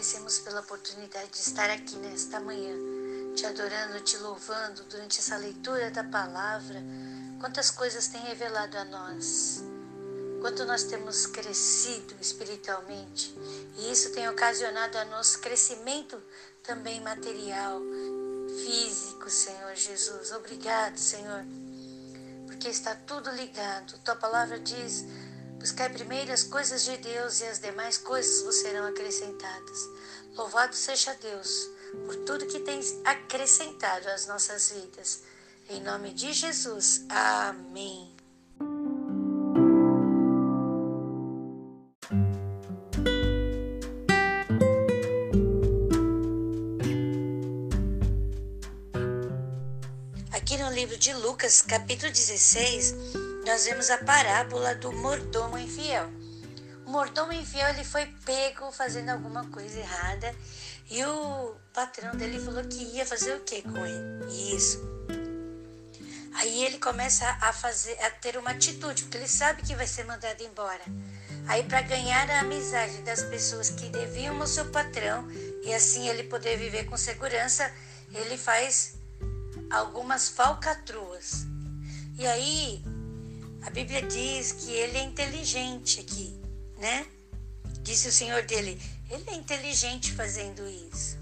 agradecemos pela oportunidade de estar aqui nesta manhã, te adorando, te louvando durante essa leitura da palavra. Quantas coisas tem revelado a nós, quanto nós temos crescido espiritualmente, e isso tem ocasionado a nosso crescimento também material, físico, Senhor Jesus. Obrigado, Senhor, porque está tudo ligado. Tua palavra diz Buscai primeiro as coisas de Deus e as demais coisas vos serão acrescentadas. Louvado seja Deus por tudo que tem acrescentado às nossas vidas. Em nome de Jesus. Amém. Aqui no livro de Lucas, capítulo 16, nós vemos a parábola do mordomo infiel. O mordomo infiel ele foi pego fazendo alguma coisa errada e o patrão dele falou que ia fazer o que com ele? Isso. Aí ele começa a fazer, a ter uma atitude, porque ele sabe que vai ser mandado embora. Aí para ganhar a amizade das pessoas que deviam ao seu patrão e assim ele poder viver com segurança, ele faz algumas falcatruas. E aí a Bíblia diz que ele é inteligente aqui, né? Disse o Senhor dele, ele é inteligente fazendo isso.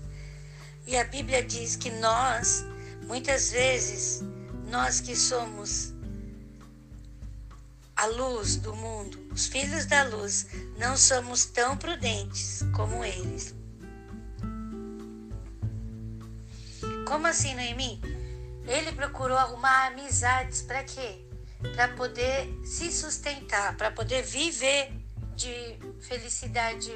E a Bíblia diz que nós, muitas vezes, nós que somos a luz do mundo, os filhos da luz, não somos tão prudentes como eles. Como assim, Noemi? Ele procurou arrumar amizades para quê? Para poder se sustentar, para poder viver de felicidade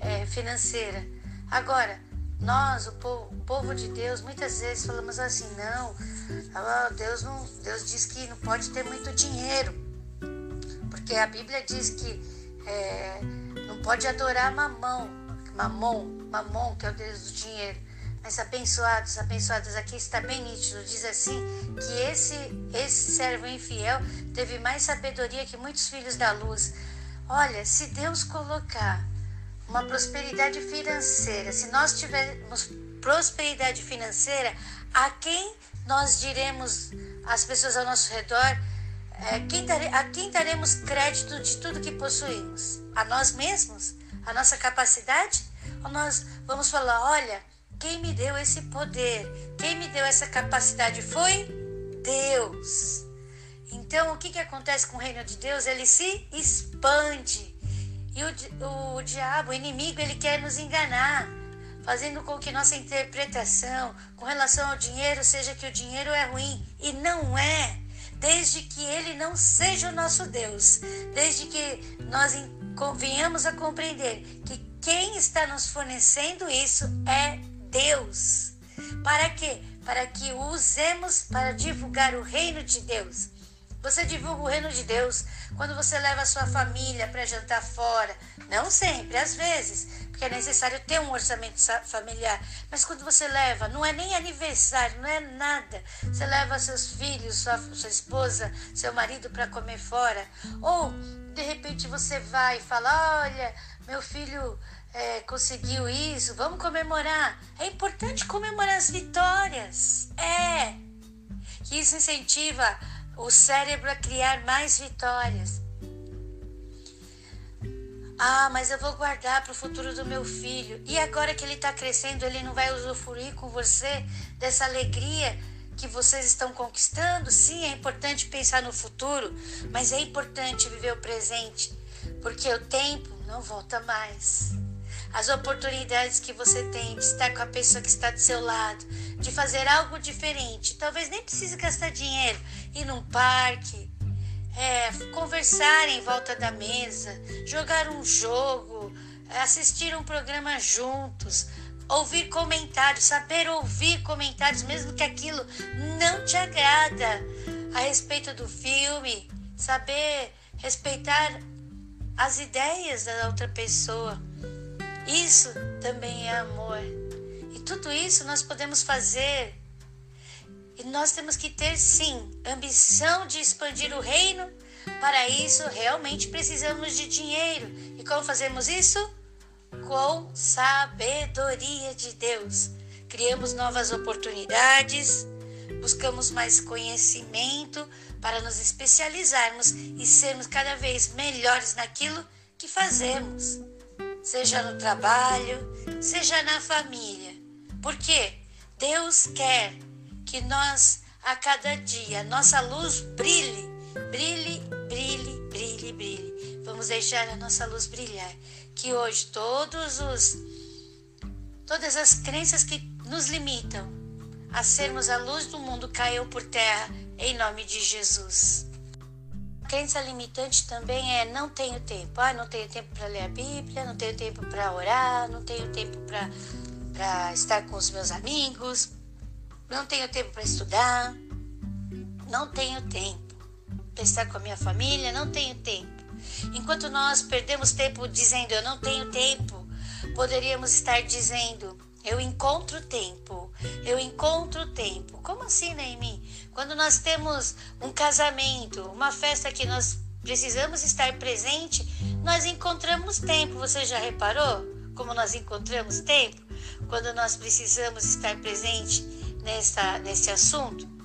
é, financeira. Agora, nós, o povo, o povo, de Deus, muitas vezes falamos assim: não, ah, Deus, não, Deus diz que não pode ter muito dinheiro, porque a Bíblia diz que é, não pode adorar mamão, mamon, mamon, que é o Deus do dinheiro. Mas abençoados, abençoadas, aqui está bem nítido. Diz assim que esse, esse servo infiel teve mais sabedoria que muitos filhos da luz. Olha, se Deus colocar uma prosperidade financeira, se nós tivermos prosperidade financeira, a quem nós diremos, as pessoas ao nosso redor, é, quem dare, a quem daremos crédito de tudo que possuímos? A nós mesmos? A nossa capacidade? Ou nós vamos falar, olha, quem me deu esse poder, quem me deu essa capacidade foi Deus. Então, o que, que acontece com o reino de Deus? Ele se expande. E o, o diabo, o inimigo, ele quer nos enganar, fazendo com que nossa interpretação com relação ao dinheiro seja que o dinheiro é ruim. E não é. Desde que ele não seja o nosso Deus. Desde que nós venhamos a compreender que quem está nos fornecendo isso é Deus. Para quê? Para que o usemos para divulgar o reino de Deus. Você divulga o reino de Deus quando você leva a sua família para jantar fora. Não sempre, às vezes, porque é necessário ter um orçamento familiar. Mas quando você leva, não é nem aniversário, não é nada. Você leva seus filhos, sua, sua esposa, seu marido para comer fora. Ou, de repente, você vai e fala: Olha, meu filho é, conseguiu isso, vamos comemorar. É importante comemorar as vitórias. É. Isso incentiva o cérebro a criar mais vitórias. Ah, mas eu vou guardar para o futuro do meu filho. E agora que ele está crescendo, ele não vai usufruir com você dessa alegria que vocês estão conquistando? Sim, é importante pensar no futuro, mas é importante viver o presente, porque o tempo não volta mais as oportunidades que você tem de estar com a pessoa que está do seu lado, de fazer algo diferente. Talvez nem precise gastar dinheiro, ir num parque, é, conversar em volta da mesa, jogar um jogo, assistir um programa juntos, ouvir comentários, saber ouvir comentários, mesmo que aquilo não te agrada a respeito do filme, saber respeitar as ideias da outra pessoa. Isso também é amor. E tudo isso nós podemos fazer. E nós temos que ter, sim, ambição de expandir o reino. Para isso, realmente precisamos de dinheiro. E como fazemos isso? com sabedoria de Deus. Criamos novas oportunidades, buscamos mais conhecimento para nos especializarmos e sermos cada vez melhores naquilo que fazemos, seja no trabalho, seja na família. Porque Deus quer que nós, a cada dia, nossa luz brilhe, brilhe, brilhe, brilhe, brilhe. Vamos deixar a nossa luz brilhar. Que hoje todos os todas as crenças que nos limitam a sermos a luz do mundo caiam por terra em nome de Jesus. Crença limitante também é não tenho tempo. Ah, não tenho tempo para ler a Bíblia, não tenho tempo para orar, não tenho tempo para estar com os meus amigos, não tenho tempo para estudar, não tenho tempo para estar com a minha família, não tenho tempo. Enquanto nós perdemos tempo dizendo eu não tenho tempo, poderíamos estar dizendo eu encontro tempo, eu encontro tempo. Como assim, Naimi? Quando nós temos um casamento, uma festa que nós precisamos estar presente, nós encontramos tempo. Você já reparou como nós encontramos tempo? Quando nós precisamos estar presente nessa, nesse assunto?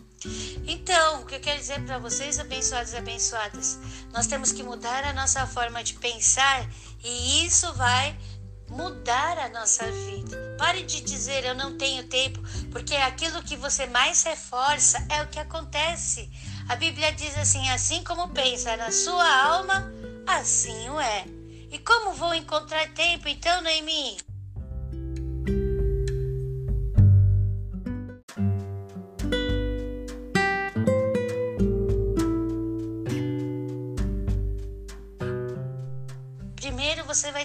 Então, o que eu quero dizer para vocês, abençoados e abençoadas, nós temos que mudar a nossa forma de pensar e isso vai mudar a nossa vida. Pare de dizer eu não tenho tempo, porque aquilo que você mais reforça é o que acontece. A Bíblia diz assim: assim como pensa na sua alma, assim o é. E como vou encontrar tempo então, Noemi?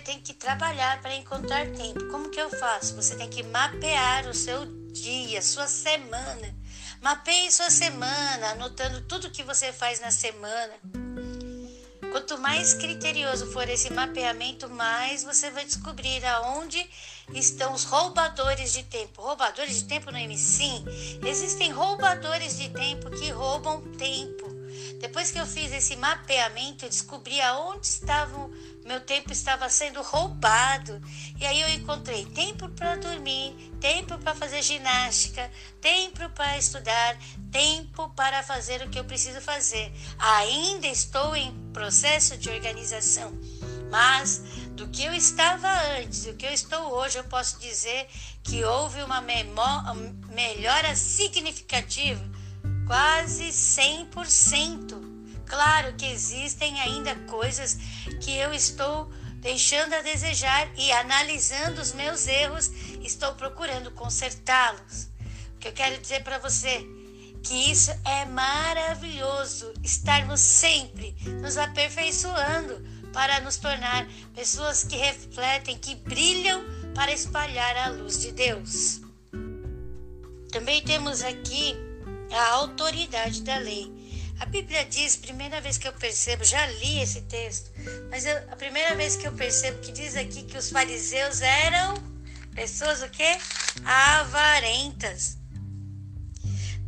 Ter que trabalhar para encontrar tempo. Como que eu faço? Você tem que mapear o seu dia, sua semana. Mapeie sua semana, anotando tudo que você faz na semana. Quanto mais criterioso for esse mapeamento, mais você vai descobrir aonde estão os roubadores de tempo. Roubadores de tempo no MC? Existem roubadores de tempo que roubam tempo. Depois que eu fiz esse mapeamento, eu descobri aonde estavam meu tempo estava sendo roubado. E aí eu encontrei tempo para dormir, tempo para fazer ginástica, tempo para estudar, tempo para fazer o que eu preciso fazer. Ainda estou em processo de organização, mas do que eu estava antes, do que eu estou hoje, eu posso dizer que houve uma melhora significativa, quase 100%. Claro que existem ainda coisas que eu estou deixando a desejar e analisando os meus erros, estou procurando consertá-los. O que eu quero dizer para você que isso é maravilhoso, estarmos sempre nos aperfeiçoando para nos tornar pessoas que refletem, que brilham para espalhar a luz de Deus. Também temos aqui a autoridade da lei. A Bíblia diz, primeira vez que eu percebo, já li esse texto, mas eu, a primeira vez que eu percebo que diz aqui que os fariseus eram pessoas o quê? Avarentas.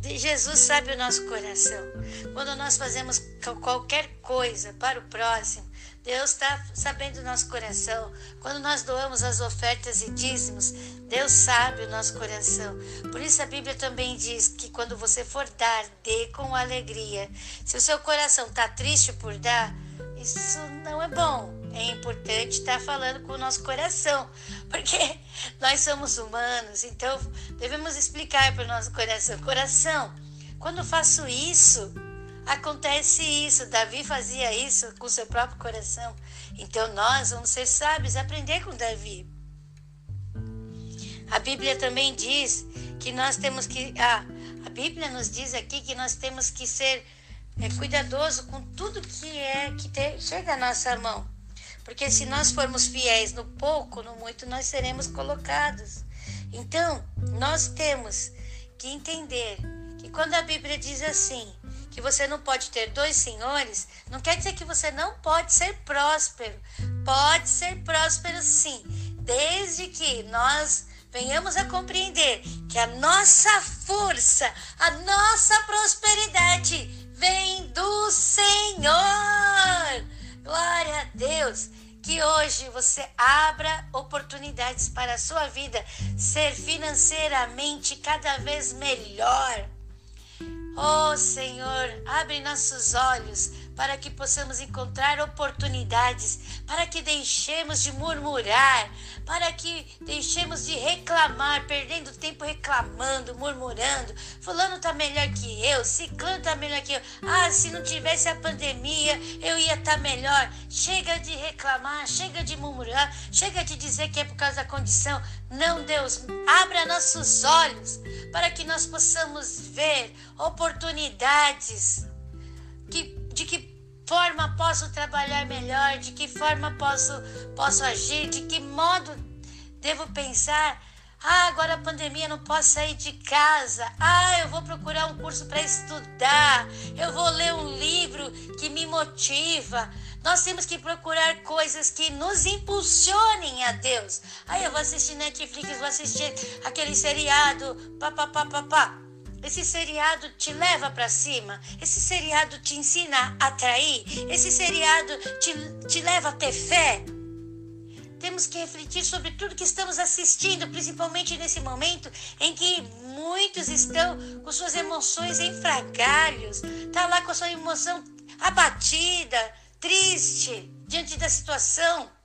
Jesus sabe o nosso coração. Quando nós fazemos qualquer coisa para o próximo, Deus está sabendo o nosso coração. Quando nós doamos as ofertas e dízimos, Deus sabe o nosso coração. Por isso a Bíblia também diz que quando você for dar, dê com alegria. Se o seu coração está triste por dar, isso não é bom. É importante estar tá falando com o nosso coração, porque nós somos humanos, então devemos explicar para o nosso coração: coração, quando faço isso, Acontece isso, Davi fazia isso com seu próprio coração. Então nós vamos ser sábios, aprender com Davi. A Bíblia também diz que nós temos que. A Bíblia nos diz aqui que nós temos que ser é, cuidadoso com tudo que é que te, chega à nossa mão. Porque se nós formos fiéis no pouco, no muito, nós seremos colocados. Então, nós temos que entender que quando a Bíblia diz assim, que você não pode ter dois senhores, não quer dizer que você não pode ser próspero. Pode ser próspero sim, desde que nós venhamos a compreender que a nossa força, a nossa prosperidade vem do Senhor. Glória a Deus. Que hoje você abra oportunidades para a sua vida ser financeiramente cada vez melhor. Oh Senhor, abre nossos olhos para que possamos encontrar oportunidades, para que deixemos de murmurar, para que deixemos de reclamar, perdendo tempo reclamando, murmurando. Fulano tá melhor que eu, Ciclano tá melhor que eu. Ah, se não tivesse a pandemia, eu ia estar tá melhor. Chega de reclamar, chega de murmurar, chega de dizer que é por causa da condição. Não, Deus, abra nossos olhos para que nós possamos ver oportunidades que, de que forma posso trabalhar melhor, de que forma posso, posso agir, de que modo devo pensar. Ah, agora a pandemia não posso sair de casa. Ah, eu vou procurar um curso para estudar. Eu vou ler um livro que me motiva. Nós temos que procurar coisas que nos impulsionem a Deus. Ah, eu vou assistir Netflix, vou assistir aquele seriado, papapá, papá. Esse seriado te leva para cima? Esse seriado te ensina a atrair? Esse seriado te, te leva a ter fé? Temos que refletir sobre tudo que estamos assistindo, principalmente nesse momento em que muitos estão com suas emoções em fragalhos, tá lá com a sua emoção abatida, triste diante da situação.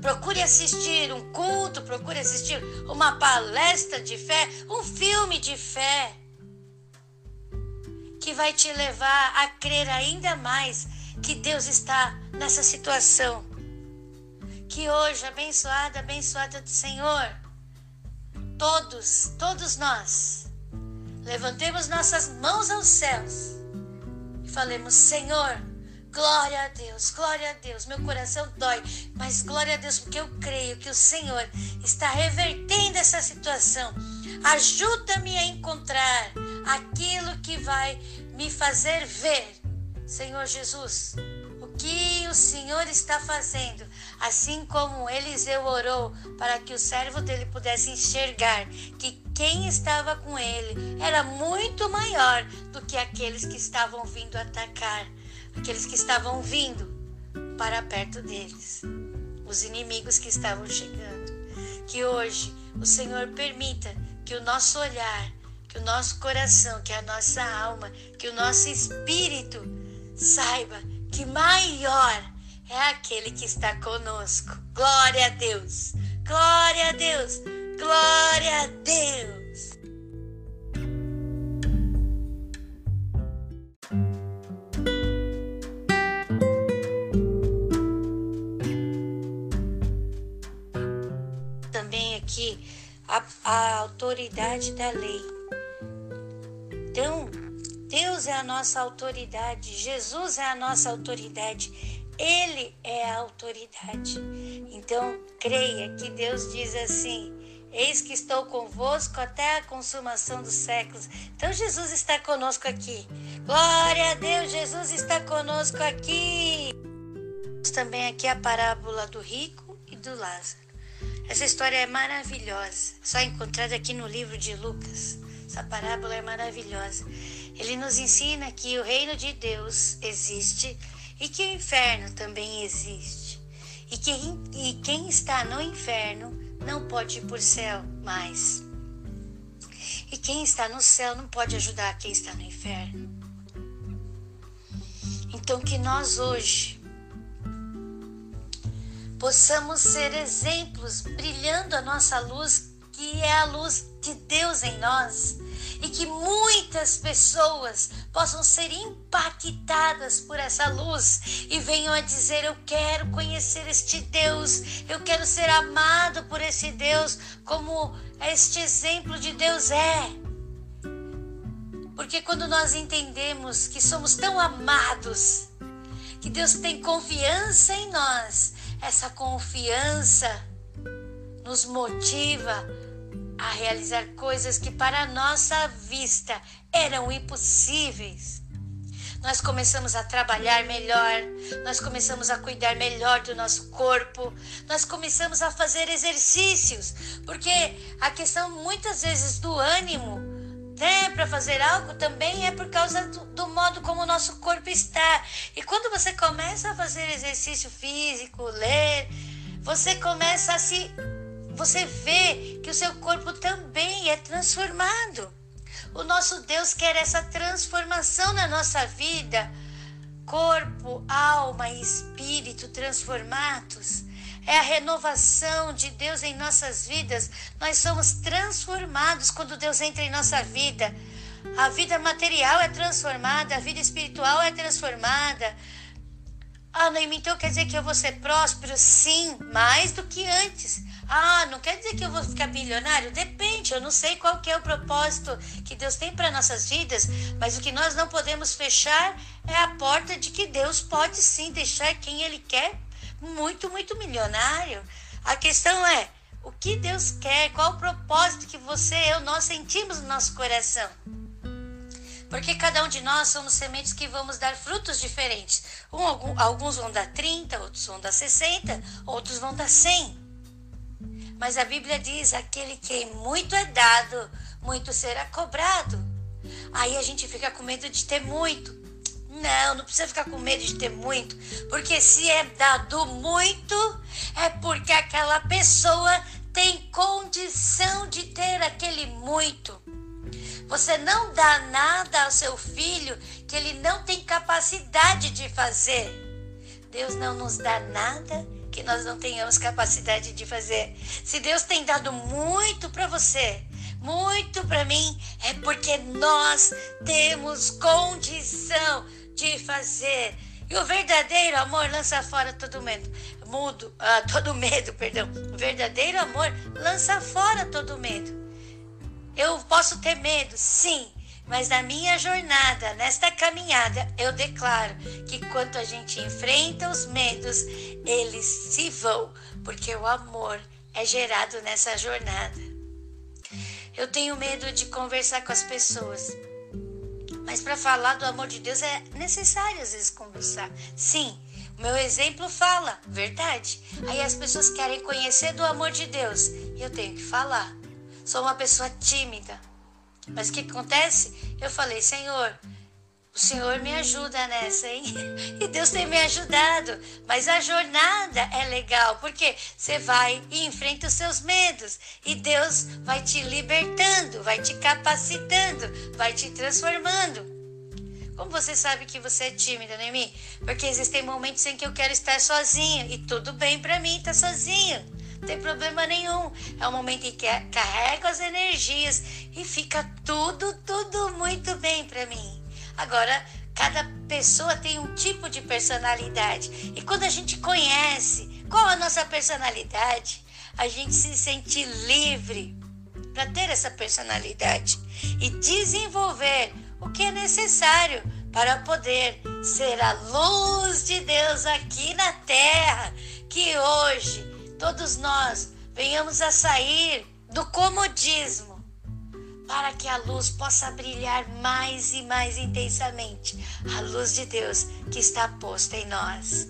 Procure assistir um culto, procure assistir uma palestra de fé, um filme de fé, que vai te levar a crer ainda mais que Deus está nessa situação. Que hoje, abençoada, abençoada do Senhor, todos, todos nós, levantemos nossas mãos aos céus e falemos: Senhor, Glória a Deus, glória a Deus. Meu coração dói, mas glória a Deus, porque eu creio que o Senhor está revertendo essa situação. Ajuda-me a encontrar aquilo que vai me fazer ver, Senhor Jesus, o que o Senhor está fazendo, assim como Eliseu orou para que o servo dele pudesse enxergar que quem estava com ele era muito maior do que aqueles que estavam vindo atacar aqueles que estavam vindo para perto deles, os inimigos que estavam chegando. Que hoje o Senhor permita que o nosso olhar, que o nosso coração, que a nossa alma, que o nosso espírito saiba que maior é aquele que está conosco. Glória a Deus! Glória a Deus! Glória a Deus! A autoridade da lei. Então, Deus é a nossa autoridade, Jesus é a nossa autoridade, Ele é a autoridade. Então, creia que Deus diz assim: Eis que estou convosco até a consumação dos séculos. Então, Jesus está conosco aqui. Glória a Deus, Jesus está conosco aqui. Também aqui a parábola do rico e do Lázaro. Essa história é maravilhosa, só encontrada aqui no livro de Lucas. Essa parábola é maravilhosa. Ele nos ensina que o reino de Deus existe e que o inferno também existe. E que e quem está no inferno não pode ir por céu mais. E quem está no céu não pode ajudar quem está no inferno. Então que nós hoje possamos ser exemplos, brilhando a nossa luz, que é a luz de Deus em nós, e que muitas pessoas possam ser impactadas por essa luz e venham a dizer: Eu quero conhecer este Deus, eu quero ser amado por esse Deus, como este exemplo de Deus é. Porque quando nós entendemos que somos tão amados, que Deus tem confiança em nós, essa confiança nos motiva a realizar coisas que para nossa vista eram impossíveis. Nós começamos a trabalhar melhor, nós começamos a cuidar melhor do nosso corpo, nós começamos a fazer exercícios, porque a questão muitas vezes do ânimo né, para fazer algo também é por causa do, do, modo como o nosso corpo está. E quando você começa a fazer exercício físico, ler, você começa a se. Você vê que o seu corpo também é transformado. O nosso Deus quer essa transformação na nossa vida. Corpo, alma e espírito transformados é a renovação de Deus em nossas vidas. Nós somos transformados quando Deus entra em nossa vida. A vida material é transformada, a vida espiritual é transformada. Ah, Noemi, então quer dizer que eu vou ser próspero? Sim, mais do que antes. Ah, não quer dizer que eu vou ficar bilionário? Depende, eu não sei qual que é o propósito que Deus tem para nossas vidas, mas o que nós não podemos fechar é a porta de que Deus pode sim deixar quem Ele quer muito, muito milionário. A questão é, o que Deus quer? Qual o propósito que você eu, nós sentimos no nosso coração? Porque cada um de nós somos sementes que vamos dar frutos diferentes. Um, alguns vão dar 30, outros vão dar 60, outros vão dar 100. Mas a Bíblia diz: aquele que muito é dado, muito será cobrado. Aí a gente fica com medo de ter muito. Não, não precisa ficar com medo de ter muito, porque se é dado muito, é porque aquela pessoa tem condição de ter aquele muito. Você não dá nada ao seu filho que ele não tem capacidade de fazer. Deus não nos dá nada que nós não tenhamos capacidade de fazer. Se Deus tem dado muito para você, muito para mim, é porque nós temos condição de fazer. E o verdadeiro amor lança fora todo medo. Mudo, ah, todo medo, perdão. O verdadeiro amor lança fora todo medo. Eu posso ter medo, sim, mas na minha jornada, nesta caminhada, eu declaro que quando a gente enfrenta os medos, eles se vão, porque o amor é gerado nessa jornada. Eu tenho medo de conversar com as pessoas. Mas para falar do amor de Deus é necessário às vezes conversar. Sim, meu exemplo fala, verdade. Aí as pessoas querem conhecer do amor de Deus e eu tenho que falar. Sou uma pessoa tímida. Mas o que acontece? Eu falei, Senhor, o Senhor me ajuda nessa, hein? E Deus tem me ajudado. Mas a jornada é legal, porque você vai e enfrenta os seus medos. E Deus vai te libertando, vai te capacitando, vai te transformando. Como você sabe que você é tímida, Noemi? Porque existem momentos em que eu quero estar sozinho. E tudo bem para mim estar sozinho. Não tem problema nenhum. É um momento em que carrego as energias e fica tudo, tudo muito bem para mim. Agora, cada pessoa tem um tipo de personalidade. E quando a gente conhece qual a nossa personalidade, a gente se sente livre para ter essa personalidade e desenvolver o que é necessário para poder ser a luz de Deus aqui na terra. Que hoje todos nós venhamos a sair do comodismo para que a luz possa brilhar mais e mais intensamente a luz de Deus que está posta em nós.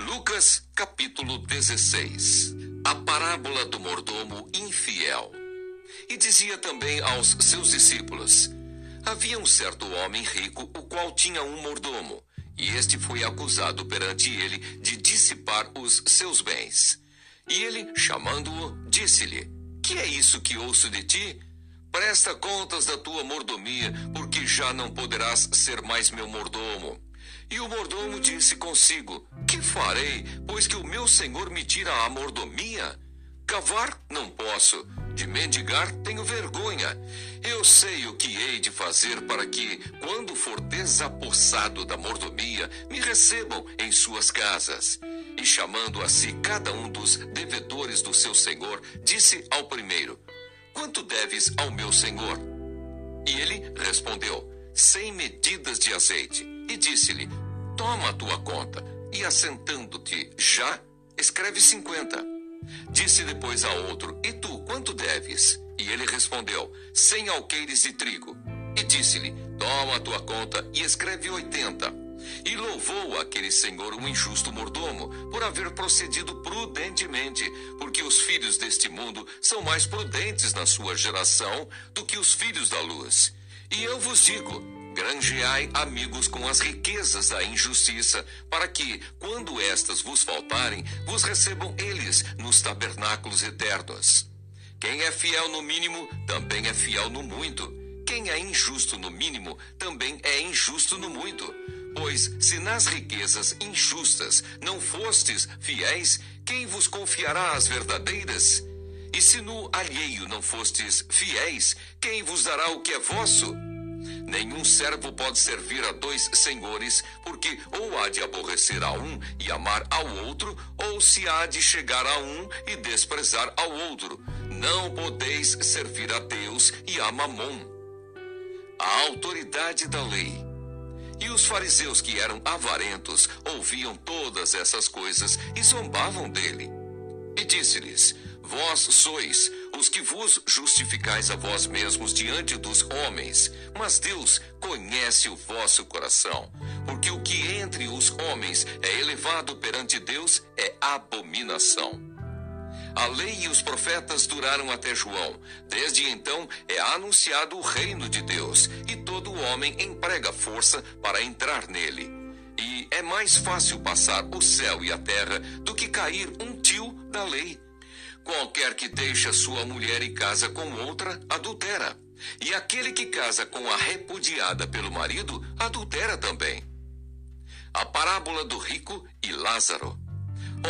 Lucas capítulo 16 A parábola do mordomo infiel. E dizia também aos seus discípulos: Havia um certo homem rico, o qual tinha um mordomo, e este foi acusado perante ele de dissipar os seus bens. E ele, chamando-o, disse-lhe: Que é isso que ouço de ti? Presta contas da tua mordomia, porque já não poderás ser mais meu mordomo. E o mordomo disse consigo: Que farei, pois que o meu senhor me tira a mordomia? Cavar não posso, de mendigar tenho vergonha. Eu sei o que hei de fazer para que, quando for desapossado da mordomia, me recebam em suas casas. E chamando a si cada um dos devedores do seu senhor, disse ao primeiro: Quanto deves ao meu senhor? E ele respondeu: Cem medidas de azeite. E disse-lhe: Toma a tua conta, e assentando-te já, escreve cinquenta. Disse depois a outro: E tu, quanto deves? E ele respondeu: Cem alqueires de trigo. E disse-lhe: Toma a tua conta e escreve oitenta. E louvou aquele senhor um injusto mordomo por haver procedido prudentemente, porque os filhos deste mundo são mais prudentes na sua geração do que os filhos da luz. E eu vos digo: granjeai amigos com as riquezas da injustiça, para que, quando estas vos faltarem, vos recebam eles nos tabernáculos eternos. Quem é fiel no mínimo, também é fiel no muito. Quem é injusto no mínimo, também é injusto no muito. Pois, se nas riquezas injustas não fostes fiéis, quem vos confiará as verdadeiras? E se no alheio não fostes fiéis, quem vos dará o que é vosso? Nenhum servo pode servir a dois senhores, porque ou há de aborrecer a um e amar ao outro, ou se há de chegar a um e desprezar ao outro. Não podeis servir a Deus e a Mamon. A autoridade da lei. E os fariseus que eram avarentos ouviam todas essas coisas e zombavam dele. E disse-lhes: Vós sois os que vos justificais a vós mesmos diante dos homens, mas Deus conhece o vosso coração, porque o que entre os homens é elevado perante Deus é abominação. A lei e os profetas duraram até João. Desde então é anunciado o reino de Deus, e todo homem emprega força para entrar nele. E é mais fácil passar o céu e a terra do que cair um tio da lei. Qualquer que deixa sua mulher e casa com outra, adultera. E aquele que casa com a repudiada pelo marido, adultera também. A parábola do rico e Lázaro.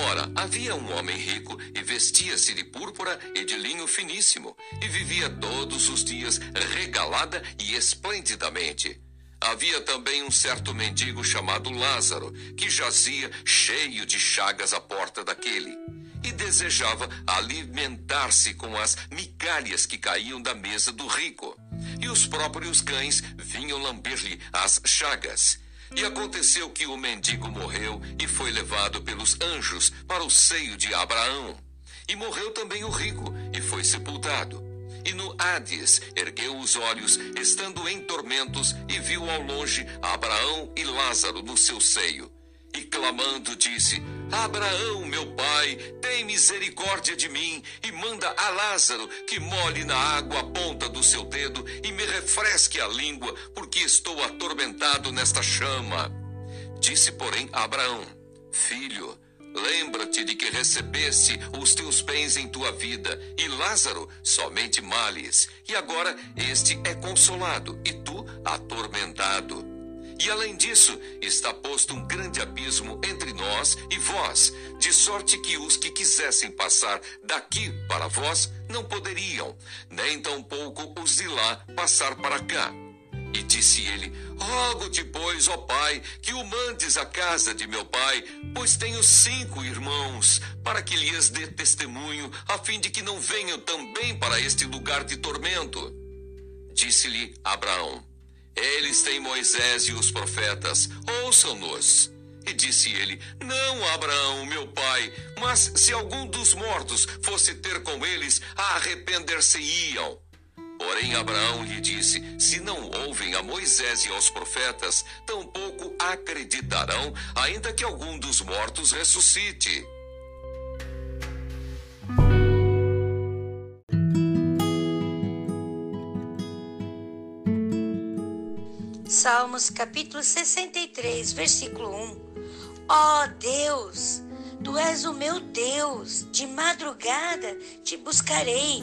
Ora, havia um homem rico e vestia-se de púrpura e de linho finíssimo, e vivia todos os dias regalada e esplendidamente. Havia também um certo mendigo chamado Lázaro, que jazia cheio de chagas à porta daquele e desejava alimentar-se com as migalhas que caíam da mesa do rico. E os próprios cães vinham lamber-lhe as chagas. E aconteceu que o mendigo morreu e foi levado pelos anjos para o seio de Abraão. E morreu também o rico e foi sepultado. E no Hades ergueu os olhos, estando em tormentos, e viu ao longe Abraão e Lázaro no seu seio. E clamando disse: Abraão, meu pai, tem misericórdia de mim e manda a Lázaro que molhe na água a ponta do seu dedo e me refresque a língua, porque estou atormentado nesta chama. Disse, porém, Abraão: Filho, lembra-te de que recebeste os teus bens em tua vida, e Lázaro somente males, e agora este é consolado, e tu atormentado. E além disso, está posto um grande abismo entre nós e vós, de sorte que os que quisessem passar daqui para vós não poderiam, nem tampouco os de lá passar para cá. E disse ele: Rogo-te, pois, ó pai, que o mandes à casa de meu pai, pois tenho cinco irmãos, para que lhes dê testemunho, a fim de que não venham também para este lugar de tormento. Disse-lhe Abraão: eles têm Moisés e os profetas, ouçam-nos. E disse ele: Não, Abraão, meu pai, mas se algum dos mortos fosse ter com eles, arrepender-se-iam. Porém, Abraão lhe disse: Se não ouvem a Moisés e aos profetas, tampouco acreditarão, ainda que algum dos mortos ressuscite. Salmos capítulo 63, versículo 1. Ó oh Deus, tu és o meu Deus, de madrugada te buscarei.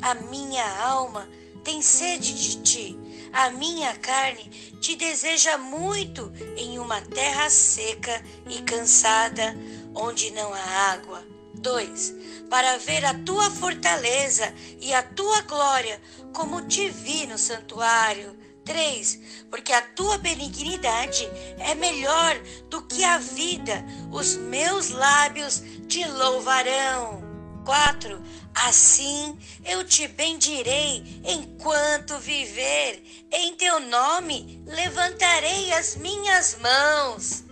A minha alma tem sede de ti, a minha carne te deseja muito em uma terra seca e cansada, onde não há água. 2. Para ver a tua fortaleza e a tua glória, como te vi no santuário. 3. Porque a tua benignidade é melhor do que a vida, os meus lábios te louvarão. 4. Assim eu te bendirei enquanto viver, em teu nome levantarei as minhas mãos.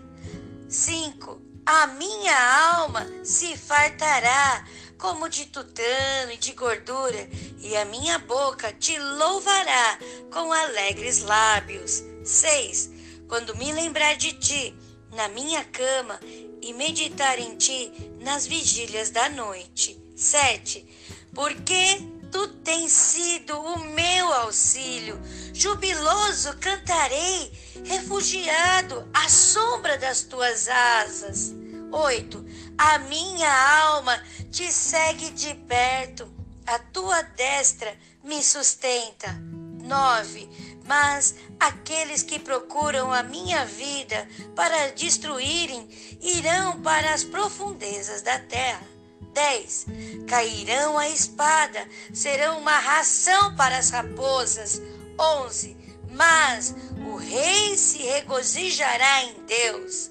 5. A minha alma se fartará como de tutano e de gordura, e a minha boca te louvará com alegres lábios. 6. Quando me lembrar de ti na minha cama e meditar em ti nas vigílias da noite. 7. Porque tu tens sido o meu auxílio, jubiloso cantarei, refugiado à sombra das tuas asas. 8. A minha alma te segue de perto, a tua destra me sustenta. 9. Mas aqueles que procuram a minha vida para destruírem irão para as profundezas da terra. 10. Cairão a espada, serão uma ração para as raposas. 11. Mas o rei se regozijará em Deus.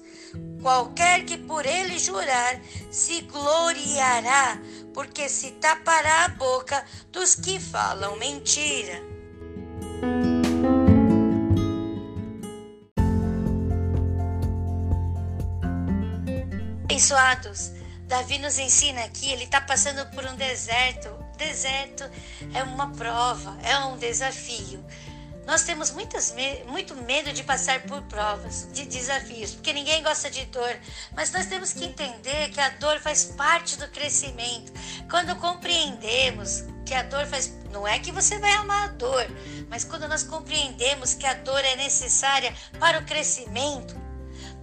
Qualquer que por ele jurar se gloriará, porque se tapará a boca dos que falam mentira. Abençoados, Davi nos ensina aqui, ele está passando por um deserto. Deserto é uma prova, é um desafio. Nós temos muitas, muito medo de passar por provas, de desafios, porque ninguém gosta de dor. Mas nós temos que entender que a dor faz parte do crescimento. Quando compreendemos que a dor faz. Não é que você vai amar a dor, mas quando nós compreendemos que a dor é necessária para o crescimento,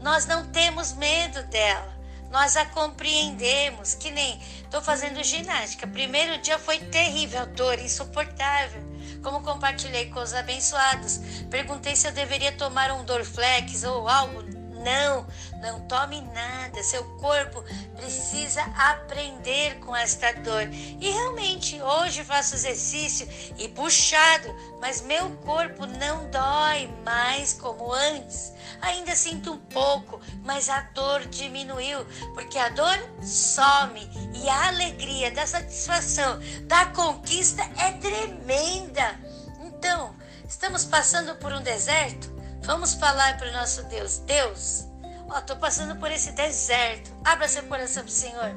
nós não temos medo dela nós a compreendemos, que nem estou fazendo ginástica. Primeiro dia foi terrível, dor insuportável. Como compartilhei com os abençoados, perguntei se eu deveria tomar um Dorflex ou algo. Não, não tome nada. Seu corpo precisa aprender com esta dor. E realmente, hoje faço exercício e puxado, mas meu corpo não dói mais como antes. Ainda sinto um pouco, mas a dor diminuiu, porque a dor some e a alegria da satisfação da conquista é tremenda. Então, estamos passando por um deserto? Vamos falar para o nosso Deus. Deus, ó, tô passando por esse deserto. Abra seu coração para o Senhor.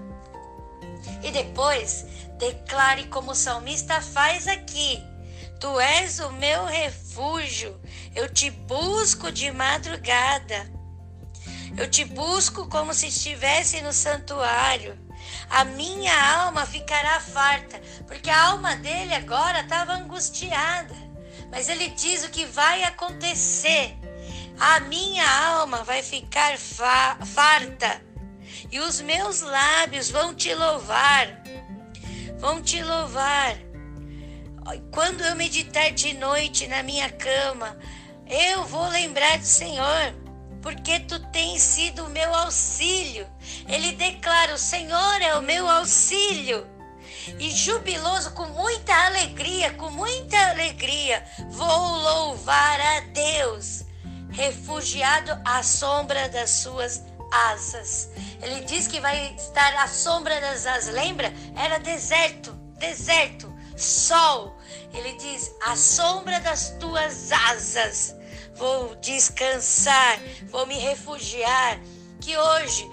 E depois, declare como o salmista faz aqui. Tu és o meu refúgio. Eu te busco de madrugada. Eu te busco como se estivesse no santuário. A minha alma ficará farta, porque a alma dele agora estava angustiada mas ele diz o que vai acontecer. A minha alma vai ficar fa farta e os meus lábios vão te louvar. Vão te louvar. Quando eu meditar de noite na minha cama, eu vou lembrar do Senhor, porque tu tens sido o meu auxílio. Ele declara: O Senhor é o meu auxílio e jubiloso, com muita alegria, com muita alegria, vou louvar a Deus, refugiado à sombra das suas asas. Ele diz que vai estar à sombra das asas. Lembra? Era deserto, deserto, sol. Ele diz: à sombra das tuas asas vou descansar, vou me refugiar. Que hoje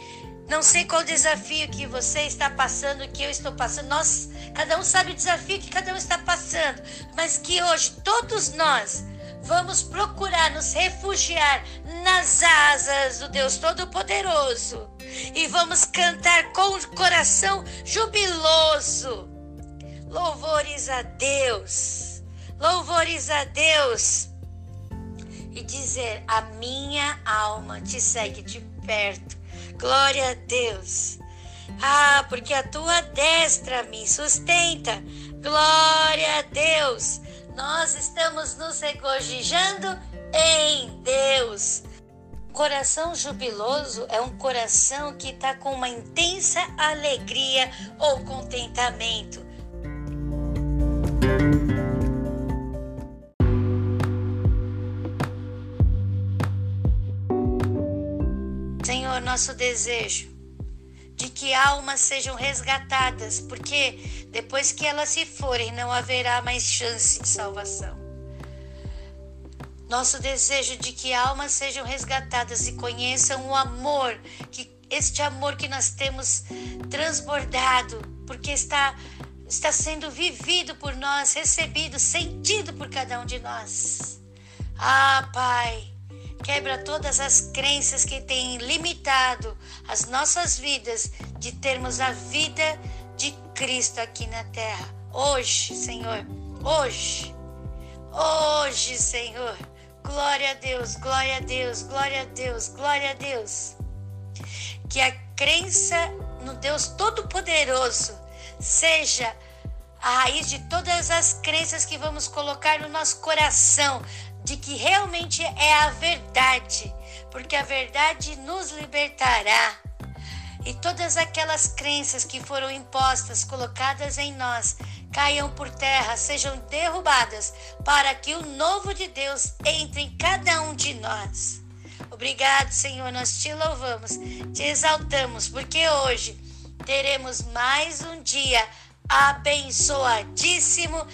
não sei qual desafio que você está passando, que eu estou passando. Nós, cada um sabe o desafio que cada um está passando, mas que hoje todos nós vamos procurar nos refugiar nas asas do Deus Todo-Poderoso e vamos cantar com o coração jubiloso. Louvores a Deus, louvores a Deus. E dizer: A minha alma te segue de perto Glória a Deus. Ah, porque a tua destra me sustenta. Glória a Deus. Nós estamos nos regozijando em Deus. Coração jubiloso é um coração que está com uma intensa alegria ou contentamento. nosso desejo de que almas sejam resgatadas, porque depois que elas se forem, não haverá mais chance de salvação. Nosso desejo de que almas sejam resgatadas e conheçam o amor que este amor que nós temos transbordado, porque está está sendo vivido por nós, recebido, sentido por cada um de nós. Ah, Pai, quebra todas as crenças que têm limitado as nossas vidas de termos a vida de Cristo aqui na terra. Hoje, Senhor, hoje, hoje, Senhor. Glória a Deus, glória a Deus, glória a Deus, glória a Deus. Que a crença no Deus Todo-Poderoso seja a raiz de todas as crenças que vamos colocar no nosso coração, de que realmente é a verdade, porque a verdade nos libertará. E todas aquelas crenças que foram impostas, colocadas em nós, caiam por terra, sejam derrubadas, para que o novo de Deus entre em cada um de nós. Obrigado, Senhor, nós te louvamos, te exaltamos, porque hoje teremos mais um dia abençoadíssimo